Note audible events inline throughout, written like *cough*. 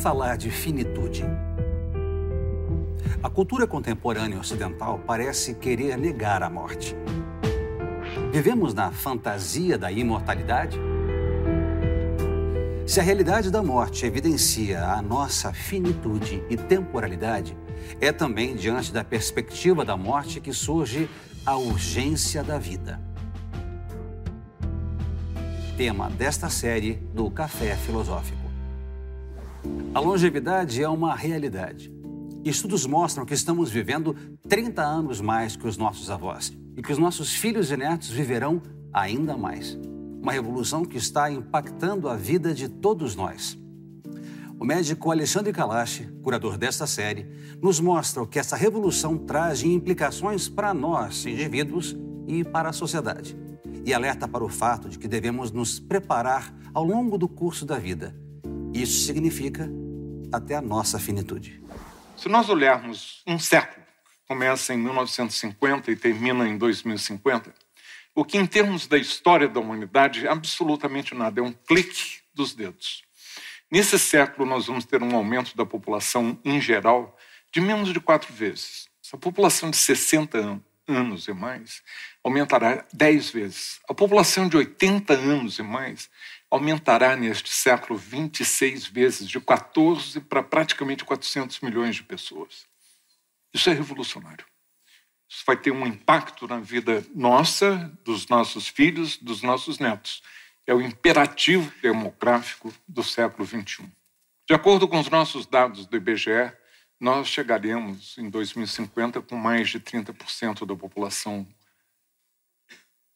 falar de finitude? A cultura contemporânea ocidental parece querer negar a morte. Vivemos na fantasia da imortalidade? Se a realidade da morte evidencia a nossa finitude e temporalidade, é também diante da perspectiva da morte que surge a urgência da vida. Tema desta série do Café Filosófico. A longevidade é uma realidade. Estudos mostram que estamos vivendo 30 anos mais que os nossos avós e que os nossos filhos e netos viverão ainda mais. Uma revolução que está impactando a vida de todos nós. O médico Alexandre Kalash, curador desta série, nos mostra o que essa revolução traz de implicações para nós, indivíduos, e para a sociedade. E alerta para o fato de que devemos nos preparar ao longo do curso da vida. Isso significa até a nossa finitude. Se nós olharmos um século, começa em 1950 e termina em 2050, o que em termos da história da humanidade absolutamente nada, é um clique dos dedos. Nesse século, nós vamos ter um aumento da população em geral de menos de quatro vezes. A população de 60 anos e mais aumentará 10 vezes. A população de 80 anos e mais aumentará neste século 26 vezes, de 14 para praticamente 400 milhões de pessoas. Isso é revolucionário. Isso vai ter um impacto na vida nossa, dos nossos filhos, dos nossos netos é o imperativo demográfico do século XXI. De acordo com os nossos dados do IBGE, nós chegaremos em 2050 com mais de 30% da população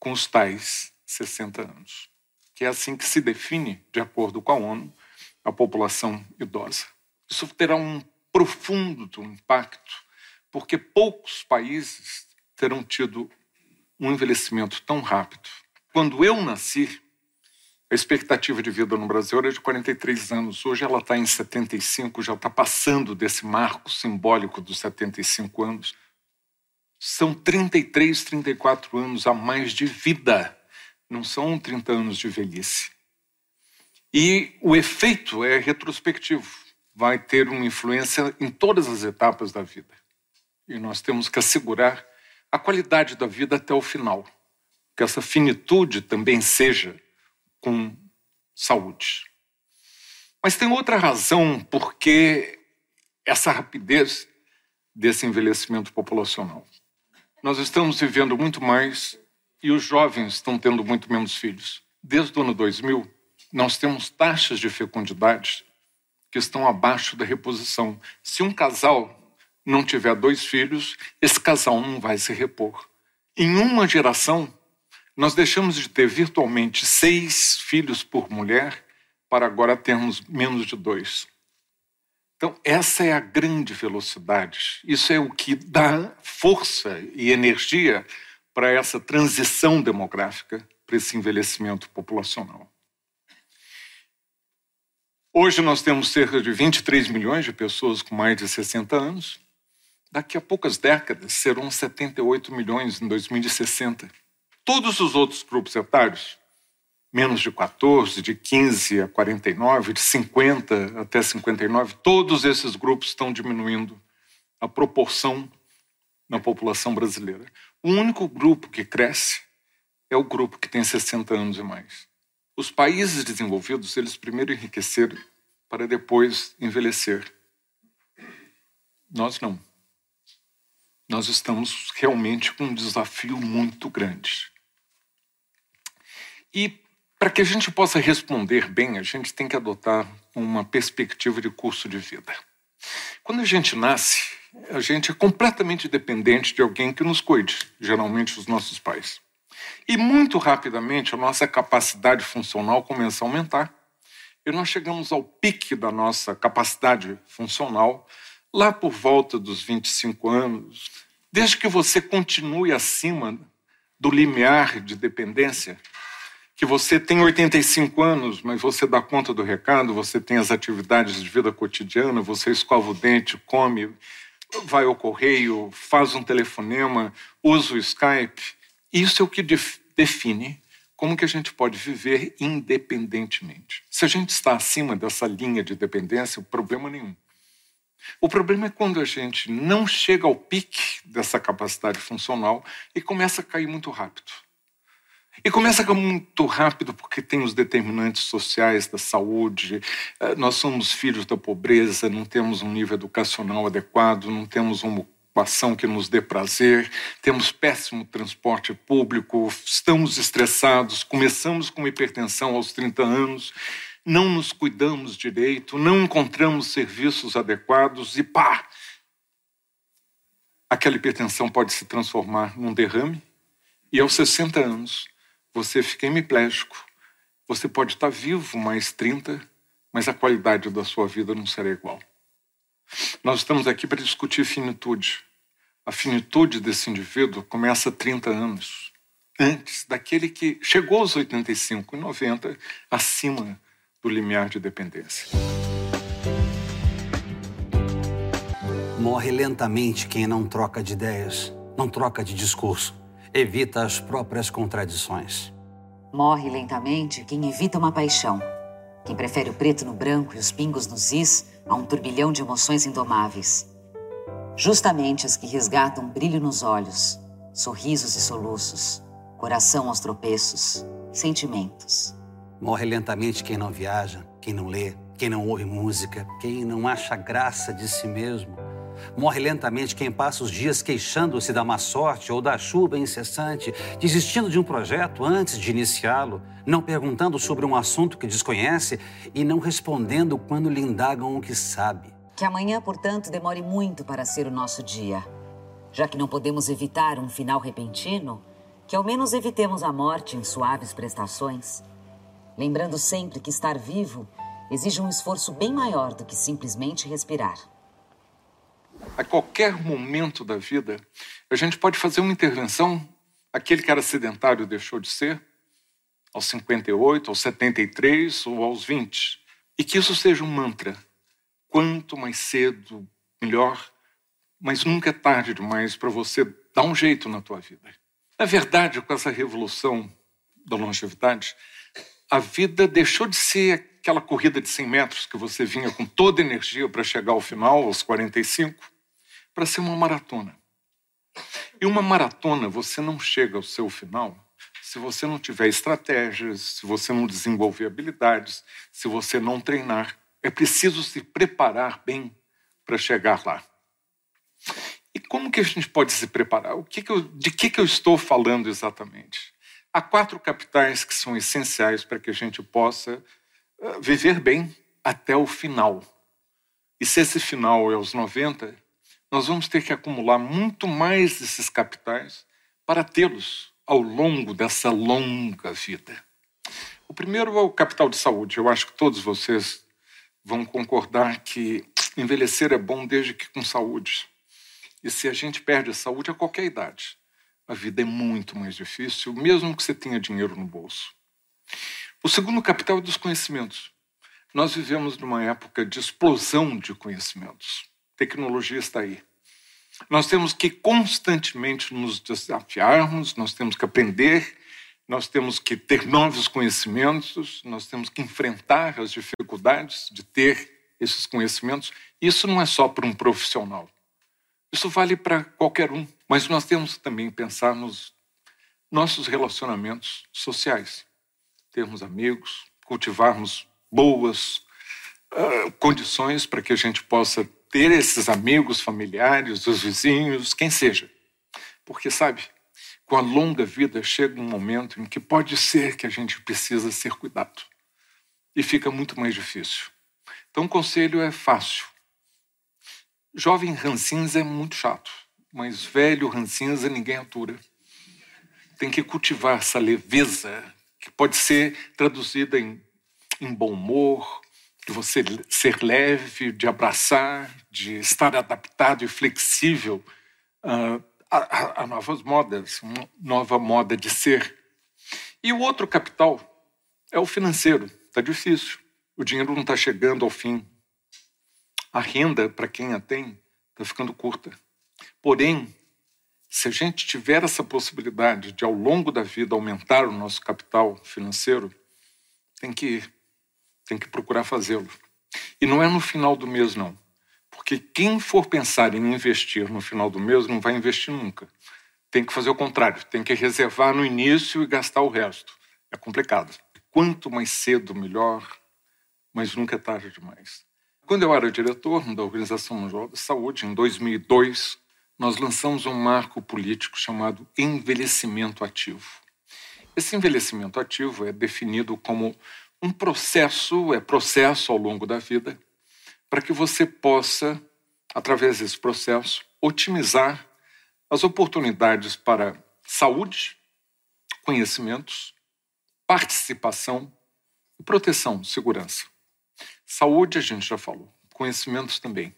com os tais 60 anos, que é assim que se define, de acordo com a ONU, a população idosa. Isso terá um profundo impacto, porque poucos países terão tido um envelhecimento tão rápido. Quando eu nasci, a expectativa de vida no Brasil era de 43 anos. Hoje ela está em 75, já está passando desse marco simbólico dos 75 anos. São 33, 34 anos a mais de vida, não são 30 anos de velhice. E o efeito é retrospectivo, vai ter uma influência em todas as etapas da vida. E nós temos que assegurar a qualidade da vida até o final, que essa finitude também seja com saúde. Mas tem outra razão porque essa rapidez desse envelhecimento populacional. Nós estamos vivendo muito mais e os jovens estão tendo muito menos filhos. Desde o ano 2000, nós temos taxas de fecundidade que estão abaixo da reposição. Se um casal não tiver dois filhos, esse casal não vai se repor. Em uma geração, nós deixamos de ter virtualmente seis filhos por mulher para agora termos menos de dois. Então, essa é a grande velocidade. Isso é o que dá força e energia para essa transição demográfica, para esse envelhecimento populacional. Hoje nós temos cerca de 23 milhões de pessoas com mais de 60 anos. Daqui a poucas décadas serão 78 milhões em 2060. Todos os outros grupos etários, menos de 14, de 15 a 49, de 50 até 59, todos esses grupos estão diminuindo a proporção na população brasileira. O único grupo que cresce é o grupo que tem 60 anos e mais. Os países desenvolvidos, eles primeiro enriqueceram para depois envelhecer. Nós não. Nós estamos realmente com um desafio muito grande. E para que a gente possa responder bem, a gente tem que adotar uma perspectiva de curso de vida. Quando a gente nasce, a gente é completamente dependente de alguém que nos cuide, geralmente os nossos pais. E muito rapidamente a nossa capacidade funcional começa a aumentar. E nós chegamos ao pique da nossa capacidade funcional lá por volta dos 25 anos. Desde que você continue acima do limiar de dependência, que você tem 85 anos, mas você dá conta do recado, você tem as atividades de vida cotidiana, você escova o dente, come, vai ao correio, faz um telefonema, usa o Skype. Isso é o que define como que a gente pode viver independentemente. Se a gente está acima dessa linha de dependência, problema nenhum. O problema é quando a gente não chega ao pique dessa capacidade funcional e começa a cair muito rápido. E começa muito rápido porque tem os determinantes sociais da saúde, eh, nós somos filhos da pobreza, não temos um nível educacional adequado, não temos uma ocupação que nos dê prazer, temos péssimo transporte público, estamos estressados, começamos com hipertensão aos 30 anos, não nos cuidamos direito, não encontramos serviços adequados e pá! Aquela hipertensão pode se transformar num derrame e aos 60 anos você fica hemiplégico. Você pode estar vivo mais 30, mas a qualidade da sua vida não será igual. Nós estamos aqui para discutir finitude. A finitude desse indivíduo começa há 30 anos, antes daquele que chegou aos 85 e 90, acima do limiar de dependência. Morre lentamente quem não troca de ideias, não troca de discurso, evita as próprias contradições. Morre lentamente quem evita uma paixão, quem prefere o preto no branco e os pingos nos is a um turbilhão de emoções indomáveis. Justamente as que resgatam brilho nos olhos, sorrisos e soluços, coração aos tropeços, sentimentos. Morre lentamente quem não viaja, quem não lê, quem não ouve música, quem não acha graça de si mesmo. Morre lentamente quem passa os dias queixando-se da má sorte ou da chuva incessante, desistindo de um projeto antes de iniciá-lo, não perguntando sobre um assunto que desconhece e não respondendo quando lhe indagam o que sabe. Que amanhã, portanto, demore muito para ser o nosso dia. Já que não podemos evitar um final repentino, que ao menos evitemos a morte em suaves prestações. Lembrando sempre que estar vivo exige um esforço bem maior do que simplesmente respirar. A qualquer momento da vida, a gente pode fazer uma intervenção. Aquele que era sedentário deixou de ser, aos 58, aos 73 ou aos 20. E que isso seja um mantra quanto mais cedo, melhor, mas nunca é tarde demais para você dar um jeito na tua vida. Na verdade, com essa revolução da longevidade, a vida deixou de ser aquela corrida de 100 metros que você vinha com toda energia para chegar ao final, aos 45, para ser uma maratona. E uma maratona, você não chega ao seu final se você não tiver estratégias, se você não desenvolver habilidades, se você não treinar é preciso se preparar bem para chegar lá. E como que a gente pode se preparar? O que que eu, de que, que eu estou falando exatamente? Há quatro capitais que são essenciais para que a gente possa viver bem até o final. E se esse final é aos 90, nós vamos ter que acumular muito mais desses capitais para tê-los ao longo dessa longa vida. O primeiro é o capital de saúde. Eu acho que todos vocês vão concordar que envelhecer é bom desde que com saúde. E se a gente perde a saúde a qualquer idade, a vida é muito mais difícil, mesmo que você tenha dinheiro no bolso. O segundo capital é dos conhecimentos. Nós vivemos numa época de explosão de conhecimentos. Tecnologia está aí. Nós temos que constantemente nos desafiarmos, nós temos que aprender nós temos que ter novos conhecimentos, nós temos que enfrentar as dificuldades de ter esses conhecimentos. Isso não é só para um profissional. Isso vale para qualquer um. Mas nós temos também que pensar nos nossos relacionamentos sociais. Termos amigos, cultivarmos boas uh, condições para que a gente possa ter esses amigos, familiares, os vizinhos, quem seja. Porque, sabe, com a longa vida chega um momento em que pode ser que a gente precisa ser cuidado. E fica muito mais difícil. Então, o conselho é fácil. Jovem rancinza é muito chato, mas velho rancinza ninguém atura. Tem que cultivar essa leveza, que pode ser traduzida em, em bom humor, de você ser leve, de abraçar, de estar adaptado e flexível uh, a, a novas modas, uma nova moda de ser. E o outro capital é o financeiro. Está difícil. O dinheiro não está chegando ao fim. A renda, para quem a tem, está ficando curta. Porém, se a gente tiver essa possibilidade de, ao longo da vida, aumentar o nosso capital financeiro, tem que, tem que procurar fazê-lo. E não é no final do mês, não. Porque quem for pensar em investir no final do mês não vai investir nunca. Tem que fazer o contrário, tem que reservar no início e gastar o resto. É complicado. Quanto mais cedo, melhor, mas nunca é tarde demais. Quando eu era diretor da Organização Mundial da Saúde, em 2002, nós lançamos um marco político chamado envelhecimento ativo. Esse envelhecimento ativo é definido como um processo, é processo ao longo da vida, para que você possa, através desse processo, otimizar as oportunidades para saúde, conhecimentos, participação e proteção, segurança. Saúde a gente já falou, conhecimentos também.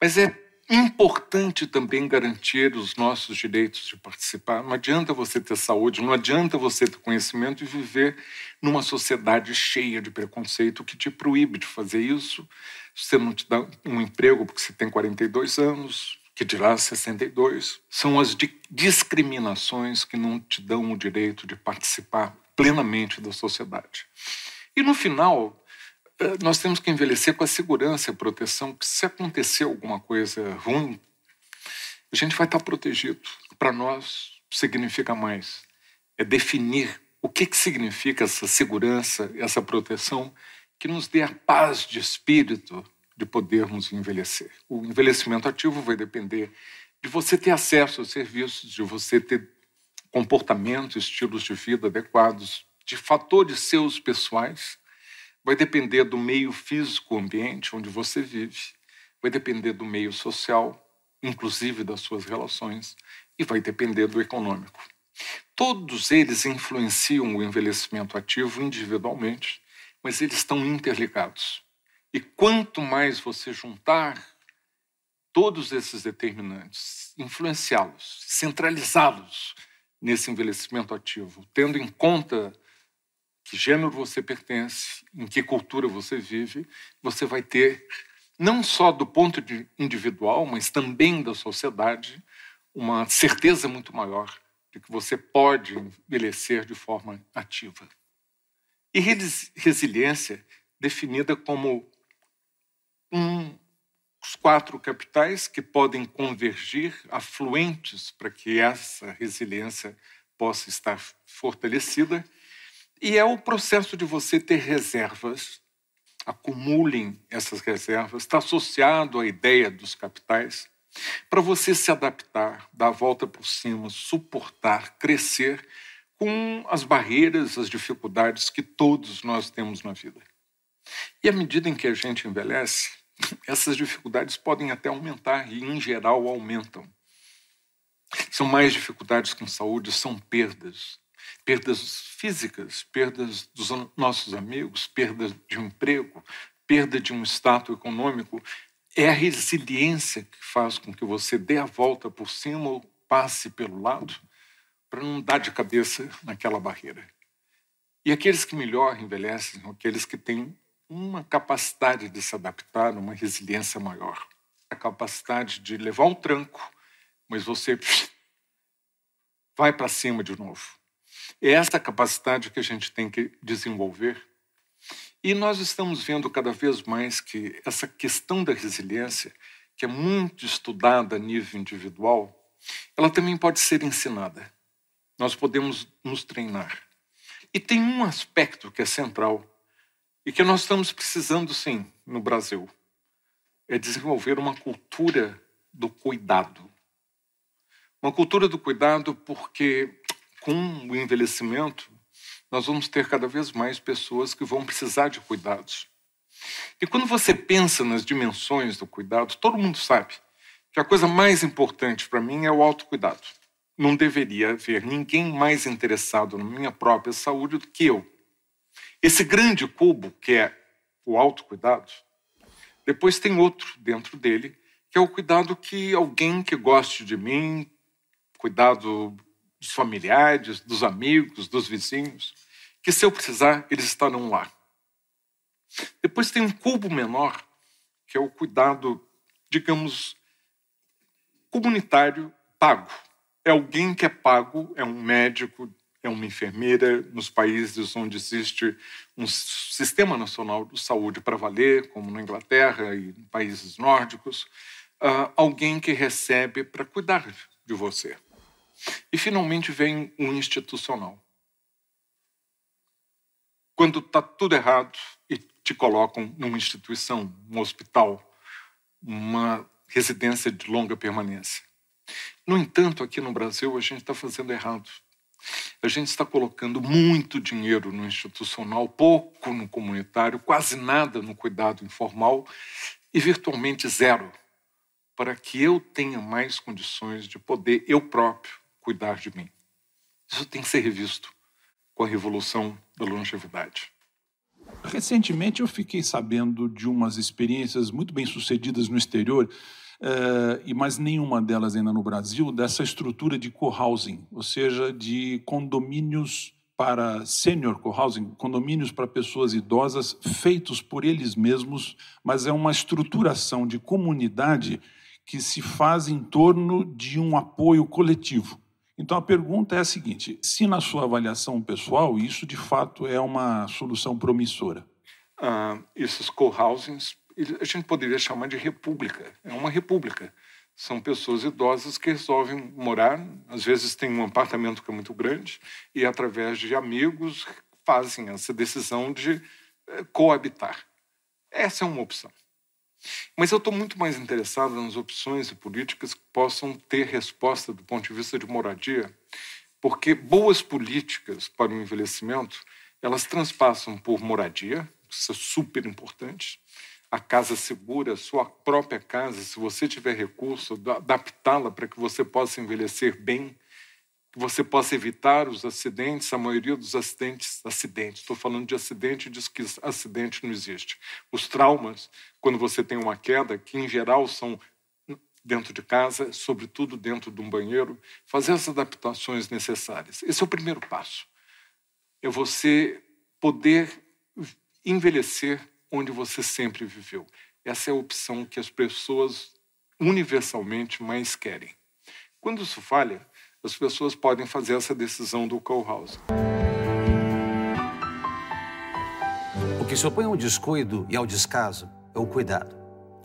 Mas é importante também garantir os nossos direitos de participar. Não adianta você ter saúde, não adianta você ter conhecimento e viver numa sociedade cheia de preconceito que te proíbe de fazer isso. Você não te dá um emprego porque você tem 42 anos, que dirá 62. São as discriminações que não te dão o direito de participar plenamente da sociedade. E no final, nós temos que envelhecer com a segurança e a proteção, que se acontecer alguma coisa ruim, a gente vai estar protegido. Para nós, significa mais. É definir o que, que significa essa segurança, essa proteção, que nos dê a paz de espírito de podermos envelhecer. O envelhecimento ativo vai depender de você ter acesso aos serviços, de você ter comportamentos, estilos de vida adequados, de fatores seus pessoais vai depender do meio físico ambiente onde você vive, vai depender do meio social, inclusive das suas relações, e vai depender do econômico. Todos eles influenciam o envelhecimento ativo individualmente, mas eles estão interligados. E quanto mais você juntar todos esses determinantes, influenciá-los, centralizá-los nesse envelhecimento ativo, tendo em conta que gênero você pertence, em que cultura você vive, você vai ter, não só do ponto de individual, mas também da sociedade, uma certeza muito maior de que você pode envelhecer de forma ativa. E resiliência definida como um, os quatro capitais que podem convergir, afluentes para que essa resiliência possa estar fortalecida e é o processo de você ter reservas, acumulem essas reservas, está associado à ideia dos capitais, para você se adaptar, dar a volta por cima, suportar, crescer com as barreiras, as dificuldades que todos nós temos na vida. E à medida em que a gente envelhece, *laughs* essas dificuldades podem até aumentar e, em geral, aumentam. São mais dificuldades com saúde, são perdas, perdas físicas, perdas dos nossos amigos, perda de um emprego, perda de um status econômico. É a resiliência que faz com que você dê a volta por cima ou passe pelo lado para não dar de cabeça naquela barreira. E aqueles que melhor envelhecem são aqueles que têm uma capacidade de se adaptar, uma resiliência maior. A capacidade de levar um tranco, mas você vai para cima de novo. É essa capacidade que a gente tem que desenvolver. E nós estamos vendo cada vez mais que essa questão da resiliência, que é muito estudada a nível individual, ela também pode ser ensinada. Nós podemos nos treinar. E tem um aspecto que é central e que nós estamos precisando, sim, no Brasil: é desenvolver uma cultura do cuidado. Uma cultura do cuidado, porque com o envelhecimento, nós vamos ter cada vez mais pessoas que vão precisar de cuidados. E quando você pensa nas dimensões do cuidado, todo mundo sabe que a coisa mais importante para mim é o autocuidado. Não deveria haver ninguém mais interessado na minha própria saúde do que eu. Esse grande cubo, que é o autocuidado, depois tem outro dentro dele, que é o cuidado que alguém que goste de mim, cuidado dos familiares, dos amigos, dos vizinhos, que se eu precisar, eles estarão lá. Depois tem um cubo menor, que é o cuidado, digamos, comunitário pago. É alguém que é pago, é um médico, é uma enfermeira nos países onde existe um sistema nacional de saúde para valer, como na Inglaterra e países nórdicos, uh, alguém que recebe para cuidar de você. E finalmente vem o um institucional. Quando está tudo errado e te colocam numa instituição, um hospital, uma residência de longa permanência. No entanto, aqui no Brasil, a gente está fazendo errado. A gente está colocando muito dinheiro no institucional, pouco no comunitário, quase nada no cuidado informal e virtualmente zero para que eu tenha mais condições de poder eu próprio cuidar de mim. Isso tem que ser revisto com a revolução da longevidade. Recentemente eu fiquei sabendo de umas experiências muito bem sucedidas no exterior Uh, e mais nenhuma delas ainda no Brasil, dessa estrutura de co-housing, ou seja, de condomínios para senior co-housing, condomínios para pessoas idosas feitos por eles mesmos, mas é uma estruturação de comunidade que se faz em torno de um apoio coletivo. Então a pergunta é a seguinte: se na sua avaliação pessoal isso de fato é uma solução promissora? Uh, esses co-housings a gente poderia chamar de república. É uma república. São pessoas idosas que resolvem morar, às vezes tem um apartamento que é muito grande, e através de amigos fazem essa decisão de eh, coabitar. Essa é uma opção. Mas eu estou muito mais interessado nas opções e políticas que possam ter resposta do ponto de vista de moradia, porque boas políticas para o envelhecimento elas transpassam por moradia, isso é super importante, a casa segura, sua própria casa, se você tiver recurso, adaptá-la para que você possa envelhecer bem, que você possa evitar os acidentes, a maioria dos acidentes, acidentes, estou falando de acidente, diz que acidente não existe. Os traumas, quando você tem uma queda, que em geral são dentro de casa, sobretudo dentro de um banheiro, fazer as adaptações necessárias. Esse é o primeiro passo. É você poder envelhecer onde você sempre viveu. Essa é a opção que as pessoas universalmente mais querem. Quando isso falha, as pessoas podem fazer essa decisão do co-house. O que se opõe ao descuido e ao descaso é o cuidado.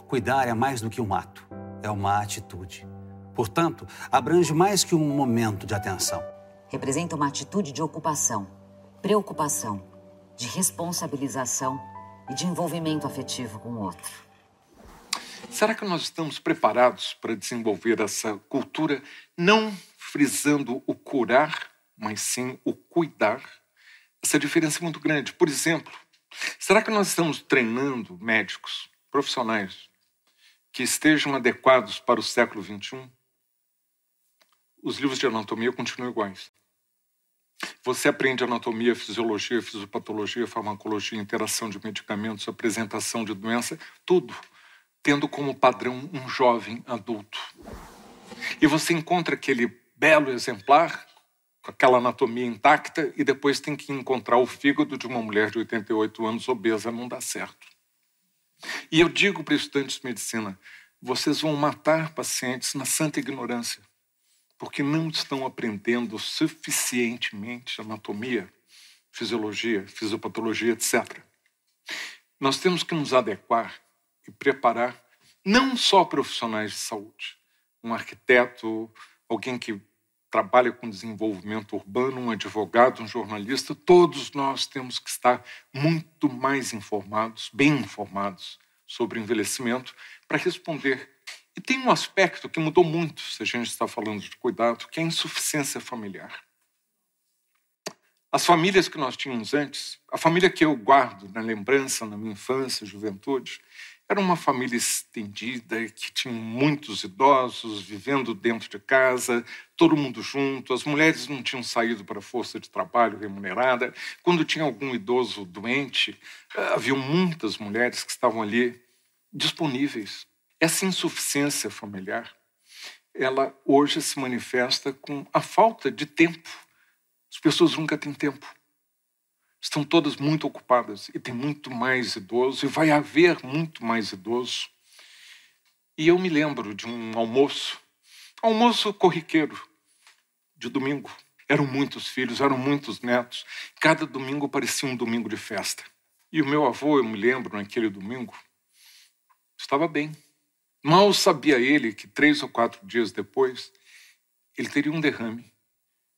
Cuidar é mais do que um ato, é uma atitude. Portanto, abrange mais que um momento de atenção. Representa uma atitude de ocupação, preocupação, de responsabilização e de envolvimento afetivo com o outro. Será que nós estamos preparados para desenvolver essa cultura, não frisando o curar, mas sim o cuidar? Essa diferença é muito grande. Por exemplo, será que nós estamos treinando médicos, profissionais, que estejam adequados para o século XXI? Os livros de anatomia continuam iguais. Você aprende anatomia, fisiologia, fisiopatologia, farmacologia, interação de medicamentos, apresentação de doença, tudo tendo como padrão um jovem adulto. E você encontra aquele belo exemplar com aquela anatomia intacta e depois tem que encontrar o fígado de uma mulher de 88 anos obesa, não dá certo. E eu digo para estudantes de medicina, vocês vão matar pacientes na santa ignorância porque não estão aprendendo suficientemente anatomia, fisiologia, fisiopatologia, etc. Nós temos que nos adequar e preparar não só profissionais de saúde, um arquiteto, alguém que trabalha com desenvolvimento urbano, um advogado, um jornalista, todos nós temos que estar muito mais informados, bem informados sobre envelhecimento para responder e tem um aspecto que mudou muito, se a gente está falando de cuidado, que é a insuficiência familiar. As famílias que nós tínhamos antes, a família que eu guardo na lembrança, na minha infância, juventude, era uma família estendida, que tinha muitos idosos vivendo dentro de casa, todo mundo junto. As mulheres não tinham saído para a força de trabalho remunerada. Quando tinha algum idoso doente, havia muitas mulheres que estavam ali disponíveis essa insuficiência familiar, ela hoje se manifesta com a falta de tempo. As pessoas nunca têm tempo. Estão todas muito ocupadas e tem muito mais idoso e vai haver muito mais idoso. E eu me lembro de um almoço Almoço corriqueiro de domingo. Eram muitos filhos, eram muitos netos. Cada domingo parecia um domingo de festa. E o meu avô, eu me lembro, naquele domingo, estava bem. Mal sabia ele que três ou quatro dias depois ele teria um derrame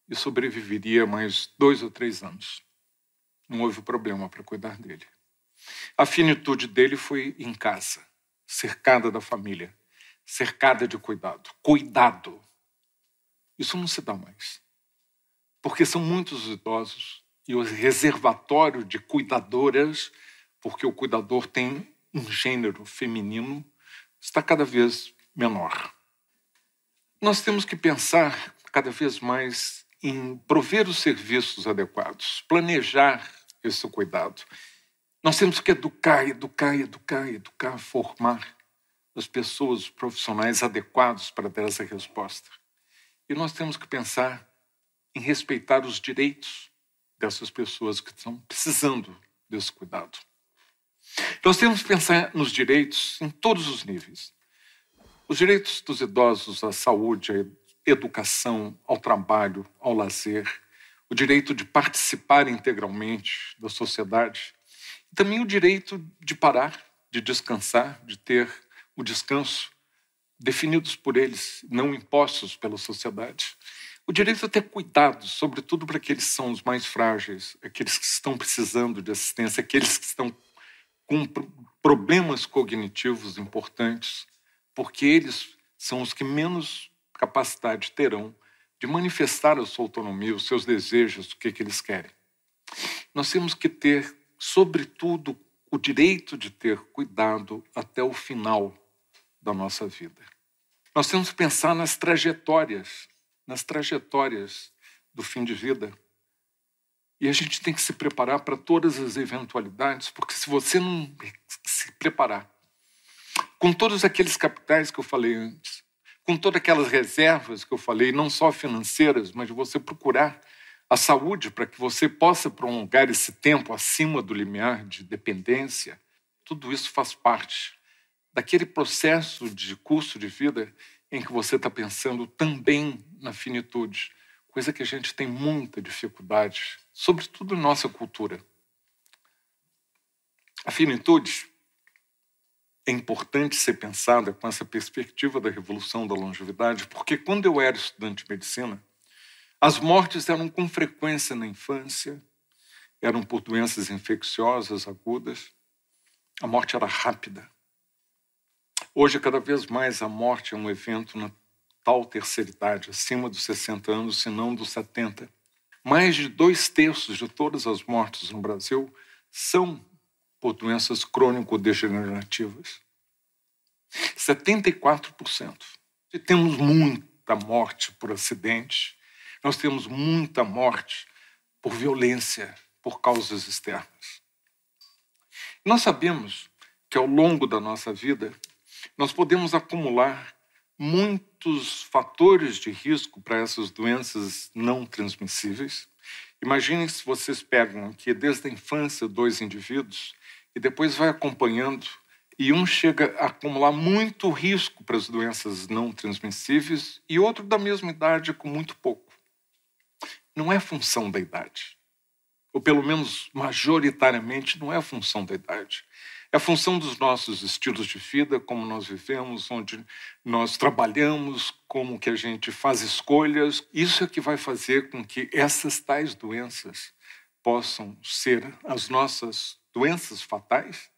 e sobreviveria mais dois ou três anos. Não houve problema para cuidar dele. A finitude dele foi em casa, cercada da família, cercada de cuidado. Cuidado. Isso não se dá mais. Porque são muitos idosos e o reservatório de cuidadoras, porque o cuidador tem um gênero feminino, está cada vez menor. Nós temos que pensar cada vez mais em prover os serviços adequados, planejar esse cuidado. Nós temos que educar, educar, educar, educar, formar as pessoas, os profissionais adequados para dar essa resposta. E nós temos que pensar em respeitar os direitos dessas pessoas que estão precisando desse cuidado. Nós temos que pensar nos direitos em todos os níveis. Os direitos dos idosos à saúde, educação, ao trabalho, ao lazer, o direito de participar integralmente da sociedade, e também o direito de parar, de descansar, de ter o descanso definidos por eles, não impostos pela sociedade. O direito a ter cuidado, sobretudo para aqueles que são os mais frágeis, aqueles que estão precisando de assistência, aqueles que estão com problemas cognitivos importantes, porque eles são os que menos capacidade terão de manifestar a sua autonomia, os seus desejos, o que, que eles querem. Nós temos que ter, sobretudo, o direito de ter cuidado até o final da nossa vida. Nós temos que pensar nas trajetórias nas trajetórias do fim de vida. E a gente tem que se preparar para todas as eventualidades, porque se você não se preparar com todos aqueles capitais que eu falei antes, com todas aquelas reservas que eu falei, não só financeiras, mas você procurar a saúde para que você possa prolongar esse tempo acima do limiar de dependência, tudo isso faz parte daquele processo de curso de vida em que você está pensando também na finitude, coisa que a gente tem muita dificuldade, sobretudo em nossa cultura. A finitude é importante ser pensada com essa perspectiva da revolução da longevidade, porque quando eu era estudante de medicina, as mortes eram com frequência na infância, eram por doenças infecciosas agudas, a morte era rápida. Hoje, cada vez mais, a morte é um evento na tal terceira idade, acima dos 60 anos, se não dos 70. Mais de dois terços de todas as mortes no Brasil são por doenças crônico-degenerativas. 74%. E temos muita morte por acidente, nós temos muita morte por violência, por causas externas. Nós sabemos que ao longo da nossa vida, nós podemos acumular muitos fatores de risco para essas doenças não transmissíveis. Imaginem se vocês pegam aqui desde a infância dois indivíduos e depois vai acompanhando e um chega a acumular muito risco para as doenças não transmissíveis e outro da mesma idade com muito pouco. Não é função da idade. Ou pelo menos majoritariamente não é função da idade. É função dos nossos estilos de vida, como nós vivemos, onde nós trabalhamos, como que a gente faz escolhas. Isso é que vai fazer com que essas tais doenças possam ser as nossas doenças fatais,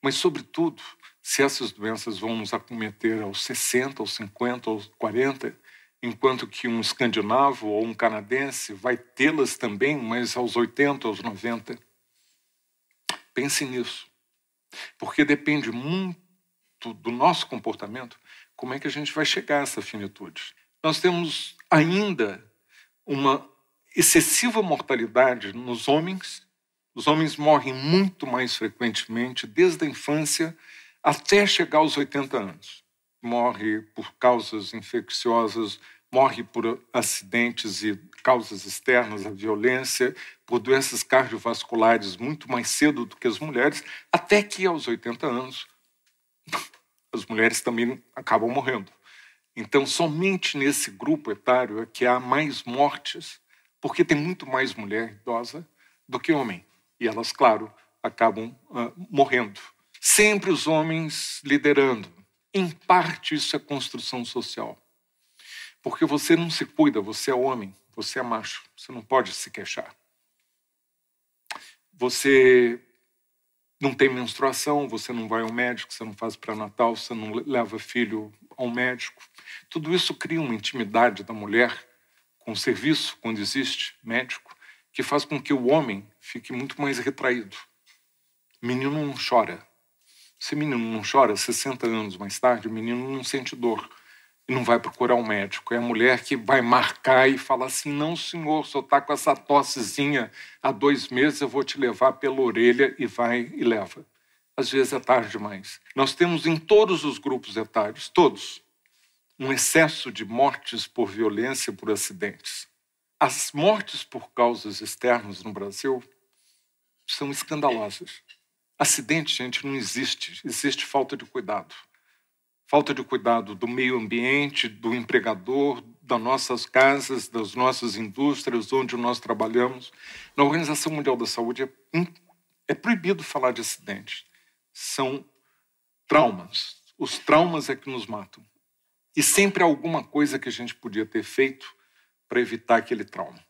mas, sobretudo, se essas doenças vão nos acometer aos 60, aos 50, aos 40, enquanto que um escandinavo ou um canadense vai tê-las também, mas aos 80, aos 90. Pense nisso. Porque depende muito do nosso comportamento como é que a gente vai chegar a essa finitude. Nós temos ainda uma excessiva mortalidade nos homens. Os homens morrem muito mais frequentemente desde a infância até chegar aos 80 anos. Morre por causas infecciosas, morre por acidentes e causas externas à violência, por doenças cardiovasculares muito mais cedo do que as mulheres, até que aos 80 anos *laughs* as mulheres também acabam morrendo. Então, somente nesse grupo etário é que há mais mortes, porque tem muito mais mulher idosa do que homem. E elas, claro, acabam uh, morrendo. Sempre os homens liderando. Em parte, isso é construção social. Porque você não se cuida, você é homem, você é macho, você não pode se queixar. Você não tem menstruação, você não vai ao médico, você não faz pré-natal, você não leva filho ao médico. Tudo isso cria uma intimidade da mulher com o serviço, quando existe médico, que faz com que o homem fique muito mais retraído. Menino não chora. Se menino não chora, 60 anos mais tarde, o menino não sente dor e não vai procurar um médico. É a mulher que vai marcar e falar assim: não, senhor, só está com essa tossezinha há dois meses, eu vou te levar pela orelha e vai e leva. Às vezes é tarde demais. Nós temos em todos os grupos etários, todos, um excesso de mortes por violência, por acidentes. As mortes por causas externas no Brasil são escandalosas. Acidente, gente, não existe. Existe falta de cuidado. Falta de cuidado do meio ambiente, do empregador, das nossas casas, das nossas indústrias, onde nós trabalhamos. Na Organização Mundial da Saúde é, é proibido falar de acidentes. São traumas. Os traumas é que nos matam. E sempre alguma coisa que a gente podia ter feito para evitar aquele trauma,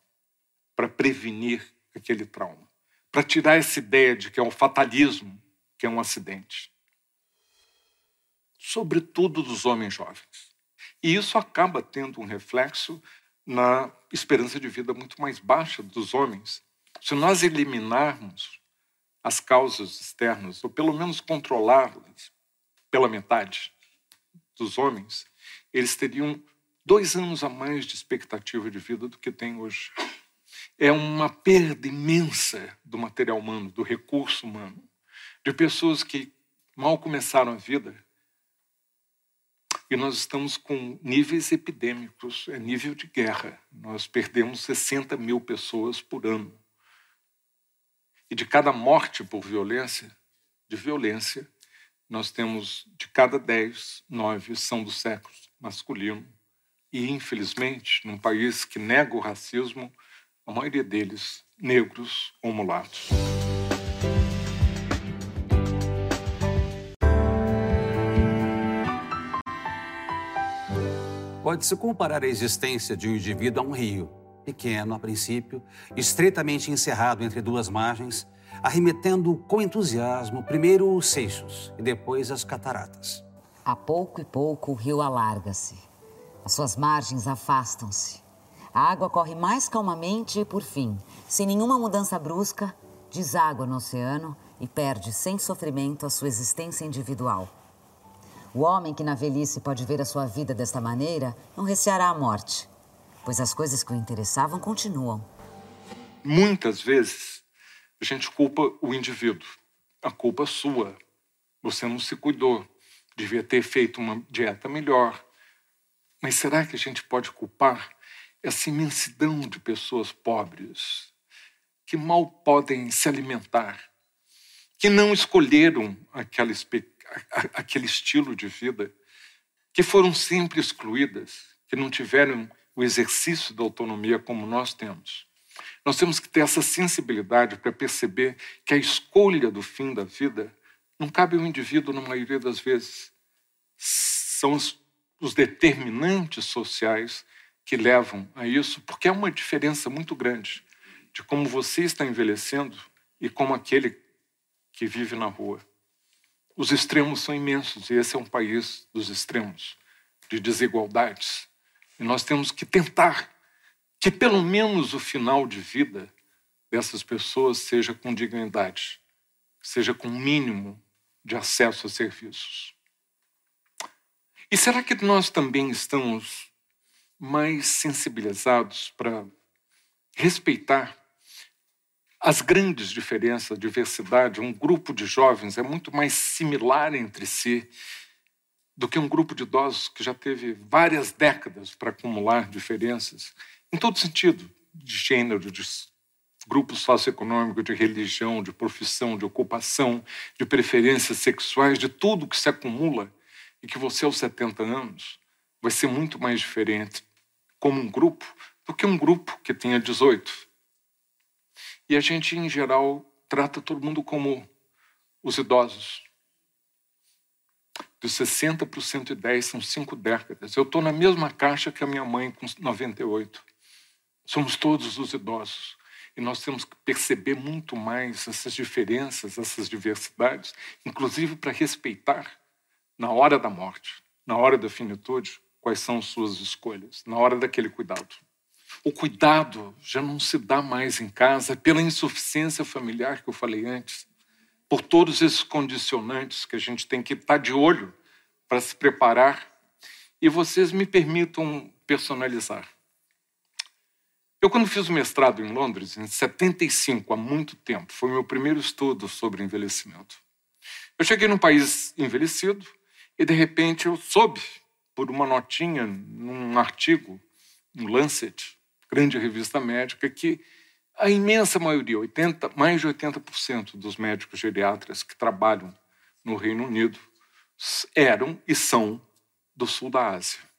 para prevenir aquele trauma para tirar essa ideia de que é um fatalismo, que é um acidente. Sobretudo dos homens jovens. E isso acaba tendo um reflexo na esperança de vida muito mais baixa dos homens. Se nós eliminarmos as causas externas, ou pelo menos controlá-las pela metade dos homens, eles teriam dois anos a mais de expectativa de vida do que têm hoje é uma perda imensa do material humano, do recurso humano, de pessoas que mal começaram a vida. E nós estamos com níveis epidêmicos, é nível de guerra. Nós perdemos 60 mil pessoas por ano. E de cada morte por violência, de violência, nós temos de cada 10, 9 são do sexo masculino. E, infelizmente, num país que nega o racismo, a maioria deles negros ou mulatos. Pode-se comparar a existência de um indivíduo a um rio, pequeno a princípio, estreitamente encerrado entre duas margens, arremetendo com entusiasmo primeiro os seixos e depois as cataratas. A pouco e pouco o rio alarga-se. As suas margens afastam-se. A água corre mais calmamente e, por fim, sem nenhuma mudança brusca, deságua no oceano e perde sem sofrimento a sua existência individual. O homem que na velhice pode ver a sua vida desta maneira não receará a morte, pois as coisas que o interessavam continuam. Muitas vezes a gente culpa o indivíduo. A culpa é sua. Você não se cuidou. Devia ter feito uma dieta melhor. Mas será que a gente pode culpar essa imensidão de pessoas pobres que mal podem se alimentar, que não escolheram aquela, aquele estilo de vida, que foram sempre excluídas, que não tiveram o exercício da autonomia como nós temos. Nós temos que ter essa sensibilidade para perceber que a escolha do fim da vida não cabe ao indivíduo na maioria das vezes. São os, os determinantes sociais que levam a isso, porque é uma diferença muito grande de como você está envelhecendo e como aquele que vive na rua. Os extremos são imensos e esse é um país dos extremos, de desigualdades. E nós temos que tentar que pelo menos o final de vida dessas pessoas seja com dignidade, seja com mínimo de acesso a serviços. E será que nós também estamos mais sensibilizados para respeitar as grandes diferenças, a diversidade. Um grupo de jovens é muito mais similar entre si do que um grupo de idosos que já teve várias décadas para acumular diferenças, em todo sentido, de gênero, de grupo socioeconômico, de religião, de profissão, de ocupação, de preferências sexuais, de tudo que se acumula e que você aos 70 anos vai ser muito mais diferente como um grupo do que um grupo que tenha 18. E a gente, em geral, trata todo mundo como os idosos. Dos 60 para os 110 são cinco décadas. Eu estou na mesma caixa que a minha mãe com 98. Somos todos os idosos. E nós temos que perceber muito mais essas diferenças, essas diversidades, inclusive para respeitar, na hora da morte, na hora da finitude, quais são suas escolhas, na hora daquele cuidado. O cuidado já não se dá mais em casa pela insuficiência familiar que eu falei antes, por todos esses condicionantes que a gente tem que estar de olho para se preparar. E vocês me permitam personalizar. Eu, quando fiz o mestrado em Londres, em 75, há muito tempo, foi meu primeiro estudo sobre envelhecimento. Eu cheguei num país envelhecido e, de repente, eu soube, por uma notinha num artigo, no Lancet, grande revista médica, que a imensa maioria, 80, mais de 80% dos médicos geriatras que trabalham no Reino Unido eram e são do sul da Ásia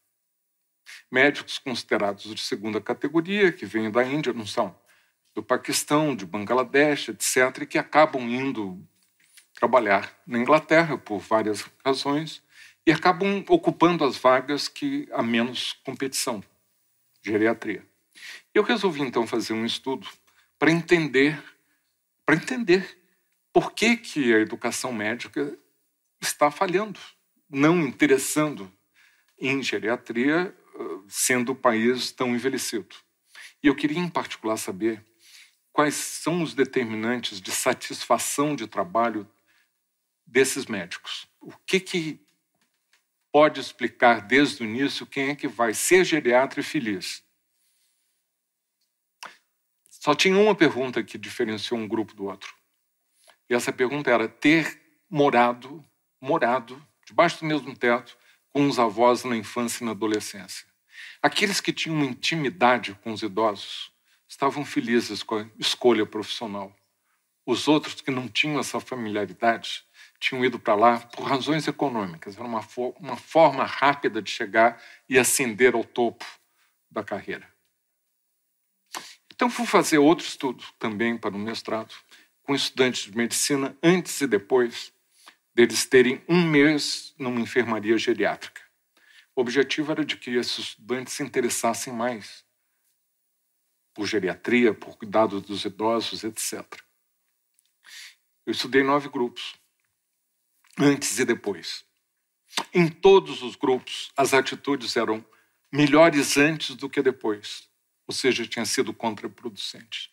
médicos considerados de segunda categoria, que vêm da Índia, não são do Paquistão, de Bangladesh, etc., e que acabam indo trabalhar na Inglaterra por várias razões e acabam ocupando as vagas que há menos competição, geriatria. Eu resolvi então fazer um estudo para entender, para entender por que, que a educação médica está falhando, não interessando em geriatria sendo o país tão envelhecido. E eu queria, em particular, saber quais são os determinantes de satisfação de trabalho desses médicos. O que, que pode explicar desde o início quem é que vai ser geriatra e feliz? Só tinha uma pergunta que diferenciou um grupo do outro. E essa pergunta era ter morado, morado, debaixo do mesmo teto, com os avós na infância e na adolescência. Aqueles que tinham uma intimidade com os idosos estavam felizes com a escolha profissional. Os outros que não tinham essa familiaridade tinham ido para lá por razões econômicas. Era uma, uma forma rápida de chegar e ascender ao topo da carreira. Então, fui fazer outro estudo também para o mestrado, com estudantes de medicina antes e depois deles terem um mês numa enfermaria geriátrica. O objetivo era de que esses estudantes se interessassem mais por geriatria, por cuidado dos idosos, etc. Eu estudei nove grupos, antes e depois. Em todos os grupos, as atitudes eram melhores antes do que depois, ou seja, tinha sido contraproducente.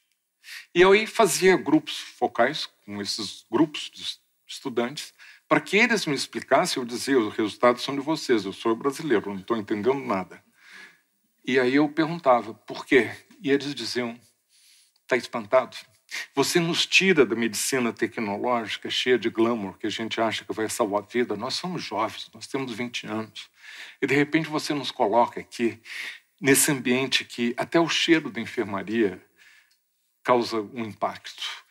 E aí fazia grupos focais com esses grupos de estudantes para que eles me explicassem, eu dizia: os resultados são de vocês, eu sou brasileiro, não estou entendendo nada. E aí eu perguntava: por quê? E eles diziam: está espantado? Você nos tira da medicina tecnológica cheia de glamour que a gente acha que vai salvar a vida. Nós somos jovens, nós temos 20 anos. E de repente você nos coloca aqui, nesse ambiente que até o cheiro da enfermaria causa um impacto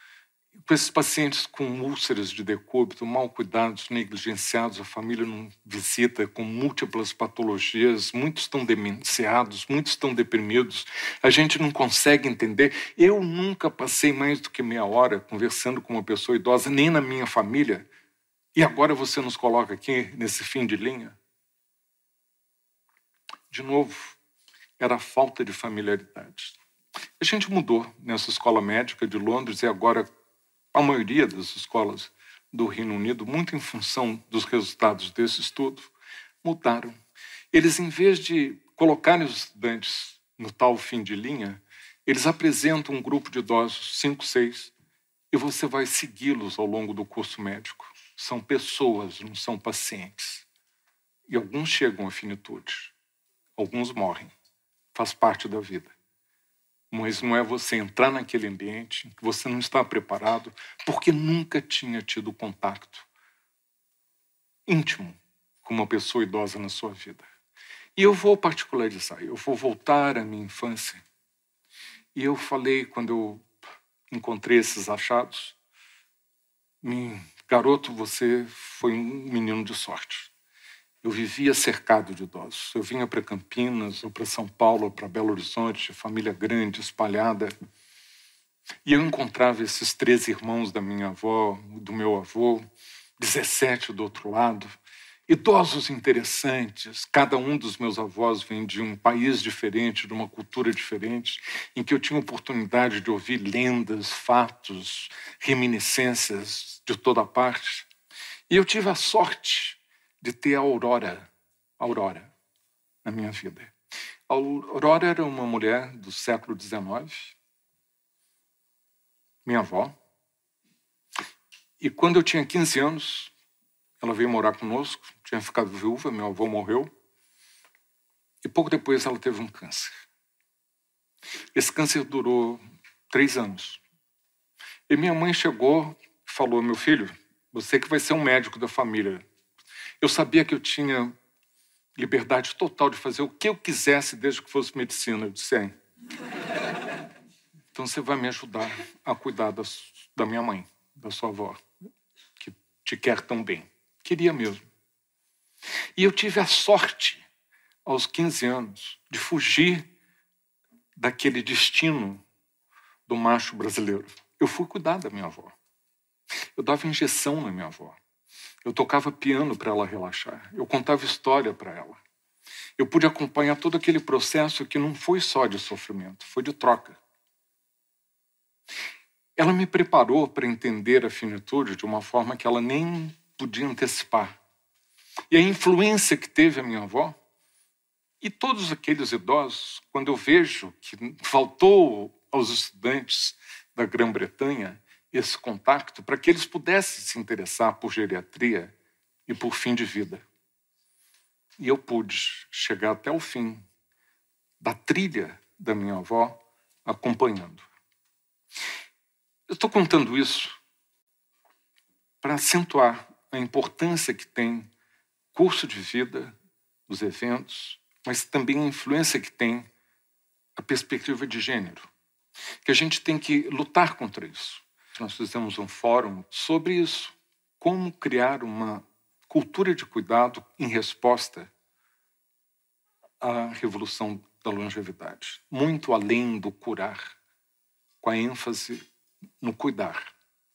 com esses pacientes com úlceras de decúbito, mal cuidados, negligenciados, a família não visita, com múltiplas patologias, muitos estão demenciados, muitos estão deprimidos, a gente não consegue entender. Eu nunca passei mais do que meia hora conversando com uma pessoa idosa, nem na minha família, e agora você nos coloca aqui nesse fim de linha? De novo, era a falta de familiaridade. A gente mudou nessa escola médica de Londres e agora a maioria das escolas do Reino Unido, muito em função dos resultados desse estudo, mudaram. Eles, em vez de colocarem os estudantes no tal fim de linha, eles apresentam um grupo de idosos, cinco, seis, e você vai segui-los ao longo do curso médico. São pessoas, não são pacientes. E alguns chegam à finitude, alguns morrem. Faz parte da vida mas não é você entrar naquele ambiente que você não está preparado, porque nunca tinha tido contato íntimo com uma pessoa idosa na sua vida. E eu vou particularizar, eu vou voltar à minha infância. E eu falei, quando eu encontrei esses achados, garoto, você foi um menino de sorte. Eu vivia cercado de idosos. Eu vinha para Campinas, ou para São Paulo, ou para Belo Horizonte, família grande, espalhada. E eu encontrava esses três irmãos da minha avó, do meu avô, 17 do outro lado, idosos interessantes. Cada um dos meus avós vem de um país diferente, de uma cultura diferente, em que eu tinha oportunidade de ouvir lendas, fatos, reminiscências de toda parte. E eu tive a sorte de ter a Aurora, Aurora, na minha vida. A Aurora era uma mulher do século XIX, minha avó. E quando eu tinha 15 anos, ela veio morar conosco, tinha ficado viúva, meu avô morreu. E pouco depois ela teve um câncer. Esse câncer durou três anos. E minha mãe chegou e falou: Meu filho, você que vai ser um médico da família. Eu sabia que eu tinha liberdade total de fazer o que eu quisesse desde que fosse medicina. Eu disse: é. Então você vai me ajudar a cuidar da, da minha mãe, da sua avó, que te quer tão bem. Queria mesmo. E eu tive a sorte, aos 15 anos, de fugir daquele destino do macho brasileiro. Eu fui cuidar da minha avó. Eu dava injeção na minha avó. Eu tocava piano para ela relaxar. Eu contava história para ela. Eu pude acompanhar todo aquele processo que não foi só de sofrimento, foi de troca. Ela me preparou para entender a finitude de uma forma que ela nem podia antecipar. E a influência que teve a minha avó, e todos aqueles idosos, quando eu vejo que faltou aos estudantes da Grã-Bretanha esse contato para que eles pudessem se interessar por geriatria e por fim de vida. E eu pude chegar até o fim da trilha da minha avó acompanhando. Eu estou contando isso para acentuar a importância que tem curso de vida, os eventos, mas também a influência que tem a perspectiva de gênero. Que a gente tem que lutar contra isso. Nós fizemos um fórum sobre isso. Como criar uma cultura de cuidado em resposta à revolução da longevidade. Muito além do curar, com a ênfase no cuidar.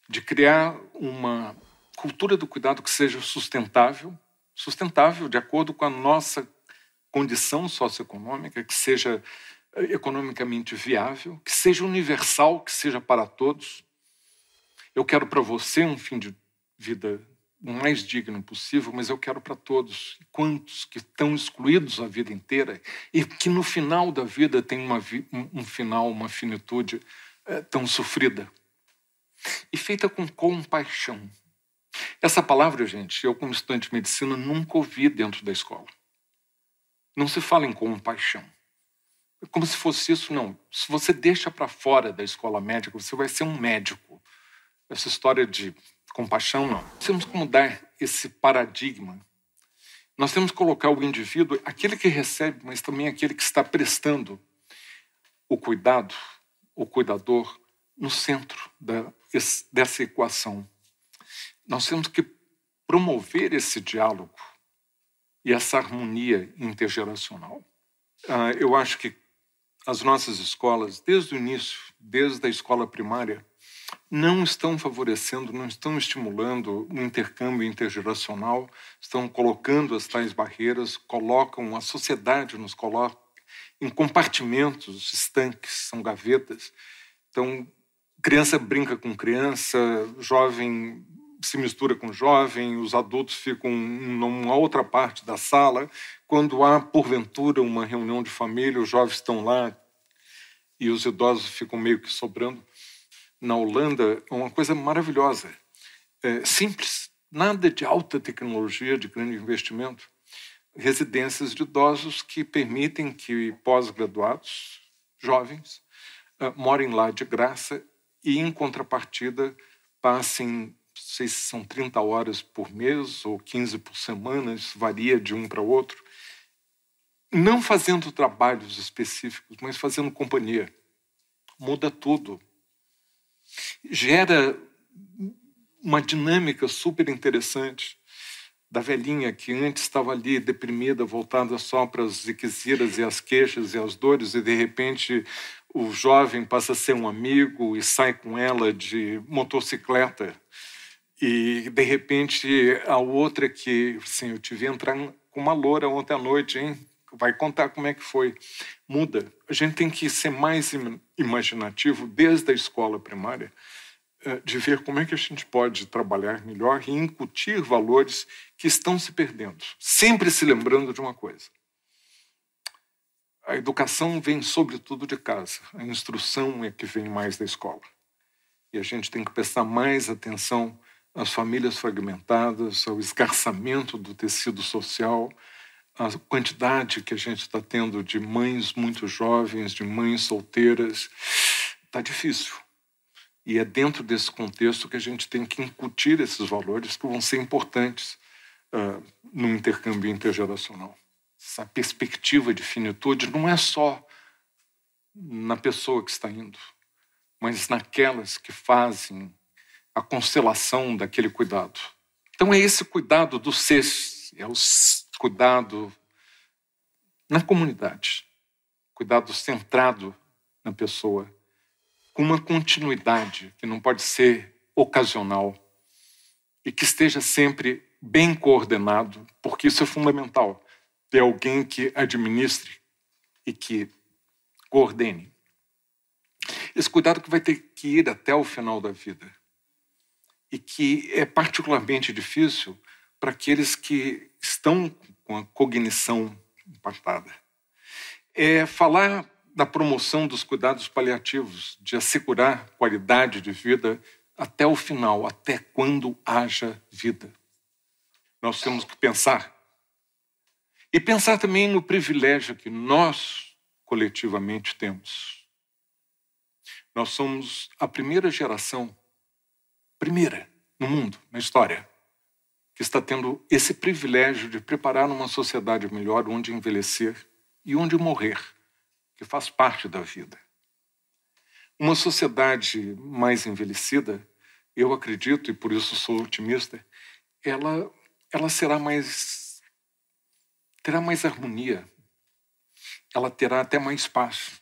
De criar uma cultura do cuidado que seja sustentável, sustentável de acordo com a nossa condição socioeconômica, que seja eh, economicamente viável, que seja universal, que seja para todos. Eu quero para você um fim de vida o mais digno possível, mas eu quero para todos. Quantos que estão excluídos a vida inteira e que no final da vida tem uma, um final, uma finitude é, tão sofrida e feita com compaixão. Essa palavra, gente, eu, como estudante de medicina, nunca ouvi dentro da escola. Não se fala em compaixão. É como se fosse isso, não. Se você deixa para fora da escola médica, você vai ser um médico. Essa história de compaixão, não. Temos que mudar esse paradigma. Nós temos que colocar o indivíduo, aquele que recebe, mas também aquele que está prestando o cuidado, o cuidador, no centro da, dessa equação. Nós temos que promover esse diálogo e essa harmonia intergeracional. Ah, eu acho que as nossas escolas, desde o início, desde a escola primária, não estão favorecendo, não estão estimulando o intercâmbio intergeracional, estão colocando as tais barreiras, colocam a sociedade nos coloca em compartimentos estanques, são gavetas. Então, criança brinca com criança, jovem se mistura com jovem, os adultos ficam numa outra parte da sala. Quando há, porventura, uma reunião de família, os jovens estão lá e os idosos ficam meio que sobrando. Na Holanda, é uma coisa maravilhosa, é, simples, nada de alta tecnologia, de grande investimento. Residências de idosos que permitem que pós-graduados, jovens, uh, morem lá de graça e, em contrapartida, passem sei se são 30 horas por mês ou 15 por semana, isso varia de um para outro. Não fazendo trabalhos específicos, mas fazendo companhia. Muda tudo. Gera uma dinâmica super interessante da velhinha que antes estava ali deprimida, voltada só para as ziqueziras e as queixas e as dores, e de repente o jovem passa a ser um amigo e sai com ela de motocicleta. E de repente a outra que, assim, eu tive entrar com uma loura ontem à noite, hein? Vai contar como é que foi. Muda. A gente tem que ser mais imaginativo desde a escola primária de ver como é que a gente pode trabalhar melhor e incutir valores que estão se perdendo. Sempre se lembrando de uma coisa: a educação vem sobretudo de casa, a instrução é que vem mais da escola. E a gente tem que prestar mais atenção às famílias fragmentadas, ao esgarçamento do tecido social, à quantidade que a gente está tendo de mães muito jovens, de mães solteiras. Está difícil. E é dentro desse contexto que a gente tem que incutir esses valores que vão ser importantes uh, no intercâmbio intergeracional. Essa perspectiva de finitude não é só na pessoa que está indo, mas naquelas que fazem a constelação daquele cuidado. Então é esse cuidado do ser, é o cuidado na comunidade, cuidado centrado na pessoa com uma continuidade que não pode ser ocasional e que esteja sempre bem coordenado, porque isso é fundamental. Ter alguém que administre e que coordene. Esse cuidado que vai ter que ir até o final da vida e que é particularmente difícil para aqueles que estão com a cognição impactada. É falar da promoção dos cuidados paliativos, de assegurar qualidade de vida até o final, até quando haja vida. Nós temos que pensar. E pensar também no privilégio que nós coletivamente temos. Nós somos a primeira geração, primeira no mundo, na história, que está tendo esse privilégio de preparar uma sociedade melhor onde envelhecer e onde morrer que faz parte da vida. Uma sociedade mais envelhecida, eu acredito, e por isso sou otimista, ela, ela será mais. terá mais harmonia, ela terá até mais paz,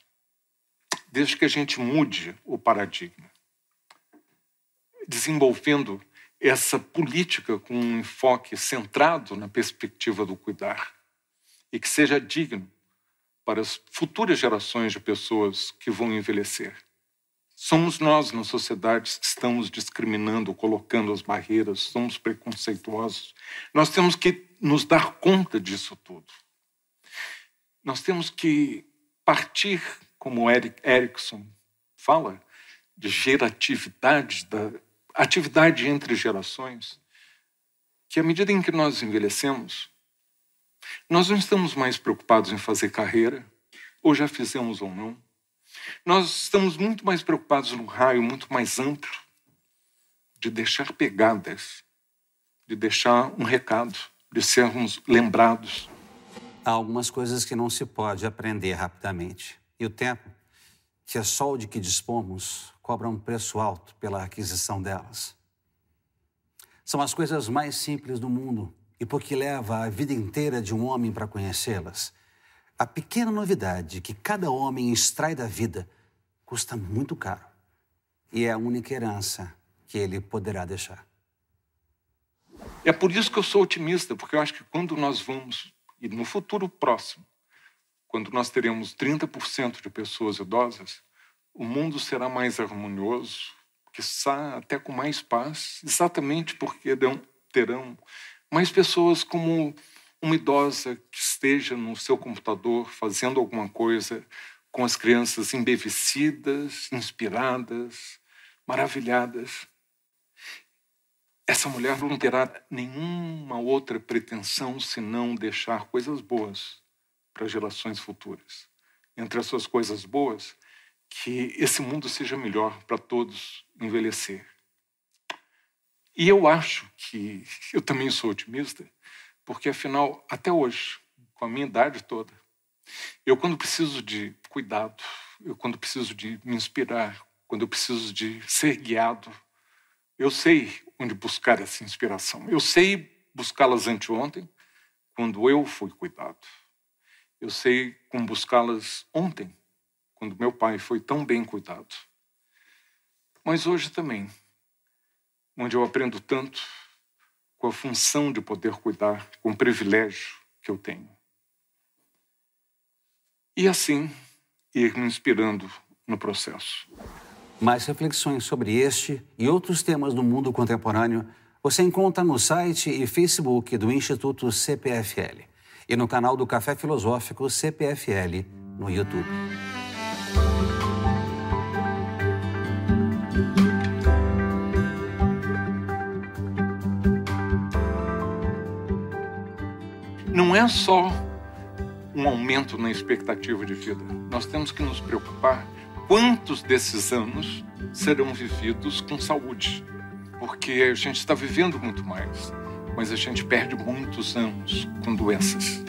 desde que a gente mude o paradigma. Desenvolvendo essa política com um enfoque centrado na perspectiva do cuidar e que seja digno para as futuras gerações de pessoas que vão envelhecer. Somos nós, na sociedade, que estamos discriminando, colocando as barreiras, somos preconceituosos. Nós temos que nos dar conta disso tudo. Nós temos que partir, como Eric Erickson fala, de geratividade, da atividade entre gerações, que à medida em que nós envelhecemos, nós não estamos mais preocupados em fazer carreira, ou já fizemos ou não. Nós estamos muito mais preocupados num raio muito mais amplo de deixar pegadas, de deixar um recado, de sermos lembrados. Há algumas coisas que não se pode aprender rapidamente. E o tempo, que é só o de que dispomos, cobra um preço alto pela aquisição delas. São as coisas mais simples do mundo e porque leva a vida inteira de um homem para conhecê-las, a pequena novidade que cada homem extrai da vida custa muito caro e é a única herança que ele poderá deixar. É por isso que eu sou otimista, porque eu acho que quando nós vamos, e no futuro próximo, quando nós teremos 30% de pessoas idosas, o mundo será mais harmonioso, que até com mais paz, exatamente porque terão mas pessoas como uma idosa que esteja no seu computador fazendo alguma coisa com as crianças embevecidas, inspiradas, maravilhadas. Essa mulher não terá nenhuma outra pretensão senão deixar coisas boas para gerações futuras. Entre as suas coisas boas, que esse mundo seja melhor para todos envelhecer. E eu acho que *laughs* eu também sou otimista, porque afinal, até hoje, com a minha idade toda, eu quando preciso de cuidado, eu quando preciso de me inspirar, quando eu preciso de ser guiado, eu sei onde buscar essa inspiração. Eu sei buscá-las anteontem, quando eu fui cuidado. Eu sei como buscá-las ontem, quando meu pai foi tão bem cuidado. Mas hoje também, onde eu aprendo tanto com a função de poder cuidar, com o privilégio que eu tenho. E assim, ir me inspirando no processo. Mais reflexões sobre este e outros temas do mundo contemporâneo você encontra no site e Facebook do Instituto CPFL e no canal do Café Filosófico CPFL no YouTube. Não é só um aumento na expectativa de vida. Nós temos que nos preocupar quantos desses anos serão vividos com saúde. Porque a gente está vivendo muito mais, mas a gente perde muitos anos com doenças.